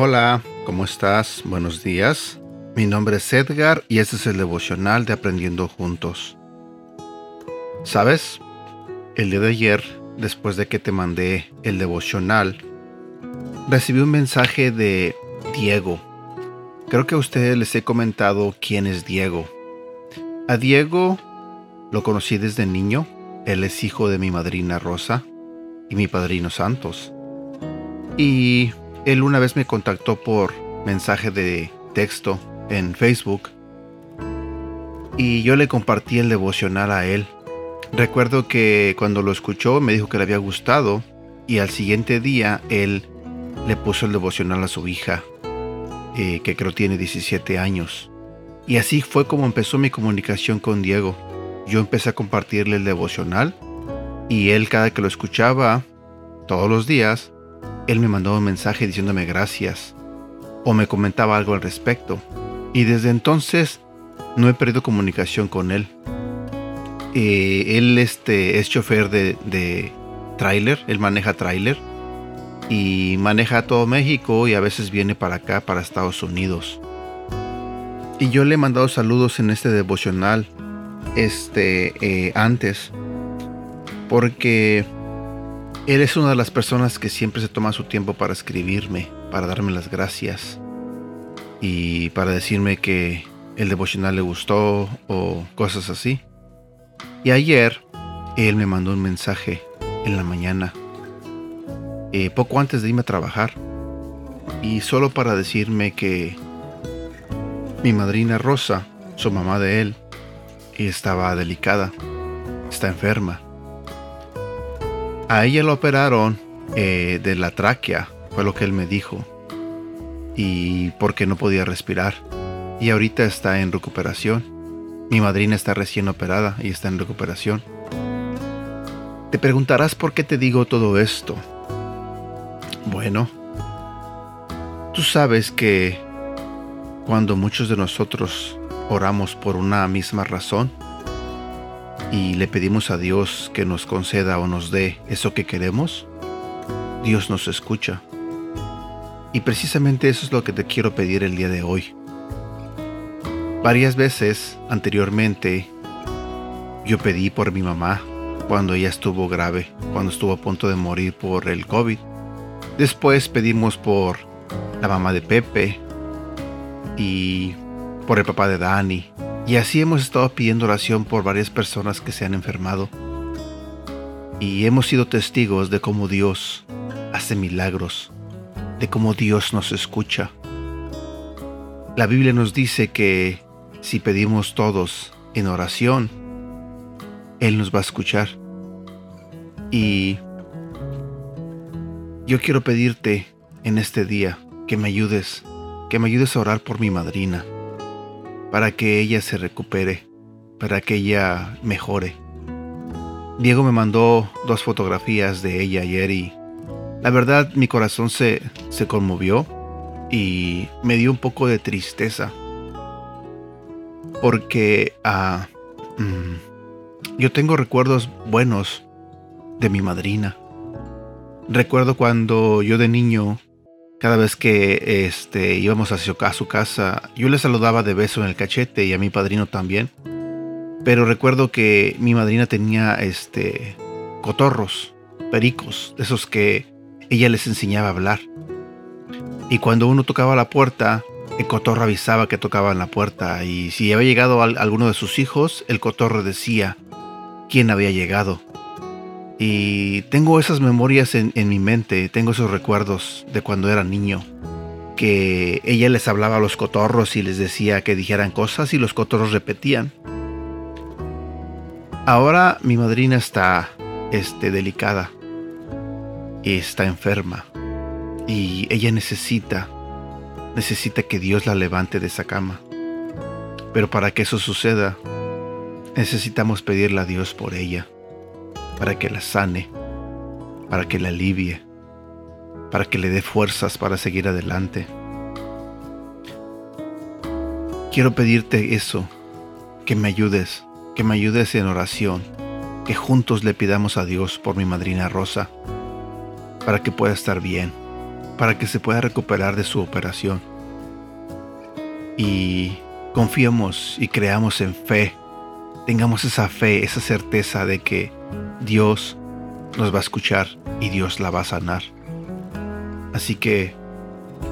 Hola, ¿cómo estás? Buenos días. Mi nombre es Edgar y este es el devocional de Aprendiendo Juntos. ¿Sabes? El día de ayer, después de que te mandé el devocional, recibí un mensaje de Diego. Creo que a ustedes les he comentado quién es Diego. A Diego lo conocí desde niño. Él es hijo de mi madrina Rosa y mi padrino Santos. Y él una vez me contactó por mensaje de texto en Facebook y yo le compartí el devocional a él. Recuerdo que cuando lo escuchó me dijo que le había gustado y al siguiente día él le puso el devocional a su hija, eh, que creo tiene 17 años. Y así fue como empezó mi comunicación con Diego. Yo empecé a compartirle el devocional y él cada que lo escuchaba, todos los días, él me mandaba un mensaje diciéndome gracias o me comentaba algo al respecto. Y desde entonces no he perdido comunicación con él. Eh, él este, es chofer de, de él maneja tráiler y maneja todo México y a veces viene para acá, para Estados Unidos. Y yo le he mandado saludos en este devocional este, eh, antes porque él es una de las personas que siempre se toma su tiempo para escribirme, para darme las gracias y para decirme que el devocional le gustó o cosas así. Y ayer él me mandó un mensaje en la mañana, eh, poco antes de irme a trabajar, y solo para decirme que mi madrina Rosa, su mamá de él, estaba delicada, está enferma a ella lo operaron eh, de la tráquea, fue lo que él me dijo. Y porque no podía respirar. Y ahorita está en recuperación. Mi madrina está recién operada y está en recuperación. Te preguntarás por qué te digo todo esto. Bueno, tú sabes que cuando muchos de nosotros oramos por una misma razón, y le pedimos a Dios que nos conceda o nos dé eso que queremos, Dios nos escucha. Y precisamente eso es lo que te quiero pedir el día de hoy. Varias veces anteriormente yo pedí por mi mamá cuando ella estuvo grave, cuando estuvo a punto de morir por el COVID. Después pedimos por la mamá de Pepe y por el papá de Dani y así hemos estado pidiendo oración por varias personas que se han enfermado. Y hemos sido testigos de cómo Dios hace milagros, de cómo Dios nos escucha. La Biblia nos dice que si pedimos todos en oración, Él nos va a escuchar. Y yo quiero pedirte en este día que me ayudes, que me ayudes a orar por mi madrina para que ella se recupere, para que ella mejore. Diego me mandó dos fotografías de ella ayer y la verdad mi corazón se, se conmovió y me dio un poco de tristeza porque uh, yo tengo recuerdos buenos de mi madrina. Recuerdo cuando yo de niño cada vez que este, íbamos a su casa, yo le saludaba de beso en el cachete y a mi padrino también. Pero recuerdo que mi madrina tenía este, cotorros, pericos, esos que ella les enseñaba a hablar. Y cuando uno tocaba la puerta, el cotorro avisaba que tocaba en la puerta. Y si había llegado alguno de sus hijos, el cotorro decía quién había llegado. Y tengo esas memorias en, mi mente, tengo esos recuerdos de cuando era niño, que ella les hablaba a los cotorros y les decía que dijeran cosas y los cotorros repetían. Ahora mi madrina está este, delicada y está enferma y ella necesita, necesita que Dios la levante de esa cama. Pero para que eso suceda, necesitamos pedirle a Dios por ella para que la sane, para que la alivie, para que le dé fuerzas para seguir adelante. Quiero pedirte eso, que me ayudes, que me ayudes en oración, que juntos le pidamos a Dios por mi madrina Rosa, para que pueda estar bien, para que se pueda recuperar de su operación. Y confiemos y creamos en fe. Tengamos esa fe, esa certeza de que Dios nos va a escuchar y Dios la va a sanar. Así que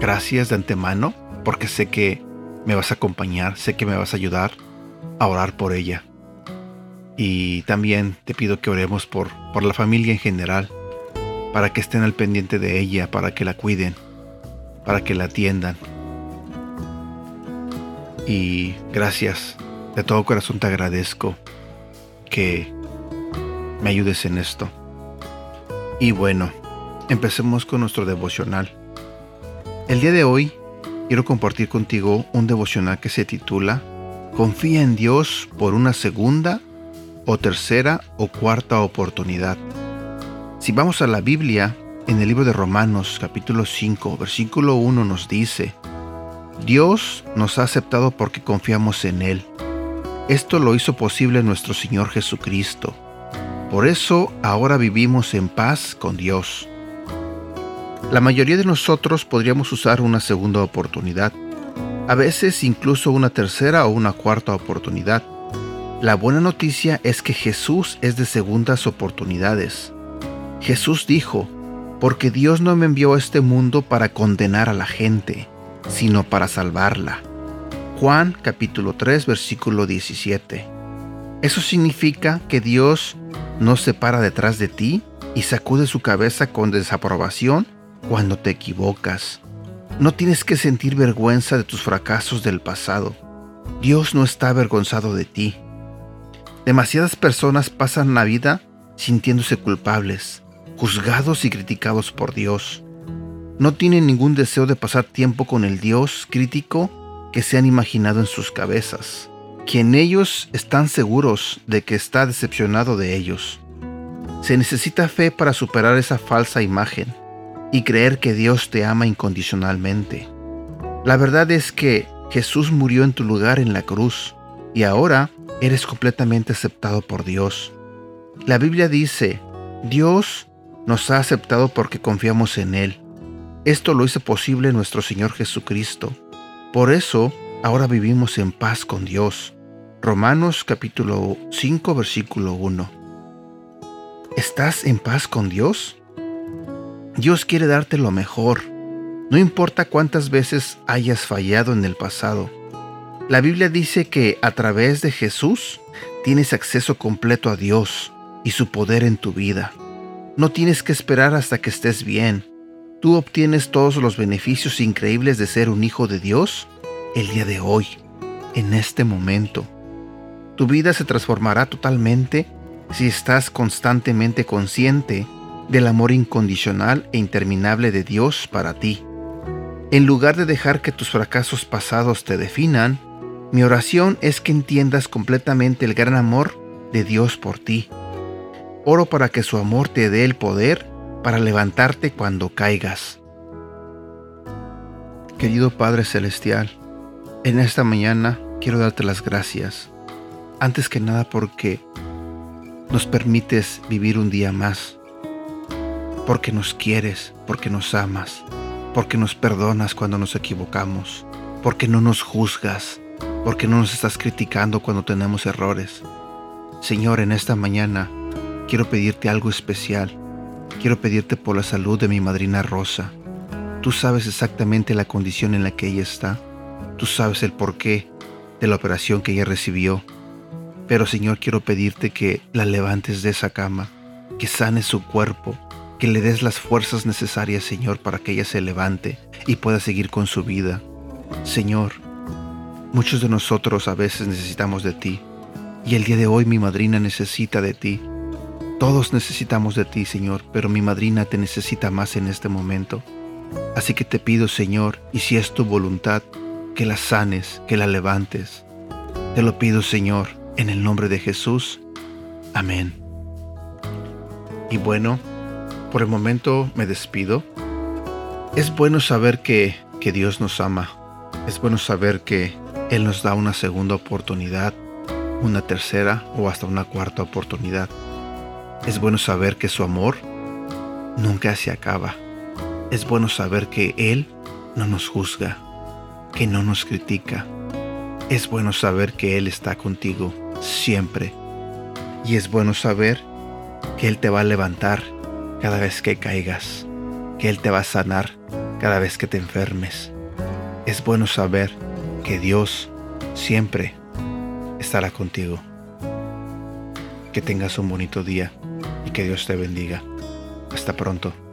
gracias de antemano porque sé que me vas a acompañar, sé que me vas a ayudar a orar por ella. Y también te pido que oremos por, por la familia en general, para que estén al pendiente de ella, para que la cuiden, para que la atiendan. Y gracias, de todo corazón te agradezco que me ayudes en esto. Y bueno, empecemos con nuestro devocional. El día de hoy quiero compartir contigo un devocional que se titula Confía en Dios por una segunda o tercera o cuarta oportunidad. Si vamos a la Biblia, en el libro de Romanos capítulo 5, versículo 1 nos dice, Dios nos ha aceptado porque confiamos en Él. Esto lo hizo posible nuestro Señor Jesucristo. Por eso ahora vivimos en paz con Dios. La mayoría de nosotros podríamos usar una segunda oportunidad, a veces incluso una tercera o una cuarta oportunidad. La buena noticia es que Jesús es de segundas oportunidades. Jesús dijo, porque Dios no me envió a este mundo para condenar a la gente, sino para salvarla. Juan capítulo 3 versículo 17. Eso significa que Dios no se para detrás de ti y sacude su cabeza con desaprobación cuando te equivocas. No tienes que sentir vergüenza de tus fracasos del pasado. Dios no está avergonzado de ti. Demasiadas personas pasan la vida sintiéndose culpables, juzgados y criticados por Dios. No tienen ningún deseo de pasar tiempo con el Dios crítico que se han imaginado en sus cabezas, quien ellos están seguros de que está decepcionado de ellos. Se necesita fe para superar esa falsa imagen y creer que Dios te ama incondicionalmente. La verdad es que Jesús murió en tu lugar en la cruz y ahora eres completamente aceptado por Dios. La Biblia dice, Dios nos ha aceptado porque confiamos en Él. Esto lo hizo posible nuestro Señor Jesucristo. Por eso, ahora vivimos en paz con Dios. Romanos capítulo 5 versículo 1. ¿Estás en paz con Dios? Dios quiere darte lo mejor, no importa cuántas veces hayas fallado en el pasado. La Biblia dice que a través de Jesús tienes acceso completo a Dios y su poder en tu vida. No tienes que esperar hasta que estés bien. Tú obtienes todos los beneficios increíbles de ser un hijo de Dios el día de hoy, en este momento. Tu vida se transformará totalmente si estás constantemente consciente del amor incondicional e interminable de Dios para ti. En lugar de dejar que tus fracasos pasados te definan, mi oración es que entiendas completamente el gran amor de Dios por ti. Oro para que su amor te dé el poder para levantarte cuando caigas. Querido Padre Celestial, en esta mañana quiero darte las gracias, antes que nada porque nos permites vivir un día más porque nos quieres, porque nos amas, porque nos perdonas cuando nos equivocamos, porque no nos juzgas, porque no nos estás criticando cuando tenemos errores. Señor, en esta mañana quiero pedirte algo especial. Quiero pedirte por la salud de mi madrina Rosa. Tú sabes exactamente la condición en la que ella está. Tú sabes el porqué de la operación que ella recibió. Pero Señor, quiero pedirte que la levantes de esa cama, que sanes su cuerpo, que le des las fuerzas necesarias, Señor, para que ella se levante y pueda seguir con su vida. Señor, muchos de nosotros a veces necesitamos de ti, y el día de hoy mi madrina necesita de ti. Todos necesitamos de ti, Señor, pero mi madrina te necesita más en este momento. Así que te pido, Señor, y si es tu voluntad, que la sanes, que la levantes. Te lo pido, Señor, en el nombre de Jesús. Amén. Y bueno, por el momento me despido. Es bueno saber que, que Dios nos ama. Es bueno saber que Él nos da una segunda oportunidad, una tercera o hasta una cuarta oportunidad. Es bueno saber que su amor nunca se acaba. Es bueno saber que Él no nos juzga, que no nos critica. Es bueno saber que Él está contigo siempre. Y es bueno saber que Él te va a levantar cada vez que caigas, que Él te va a sanar cada vez que te enfermes. Es bueno saber que Dios siempre estará contigo. Que tengas un bonito día y que Dios te bendiga. Hasta pronto.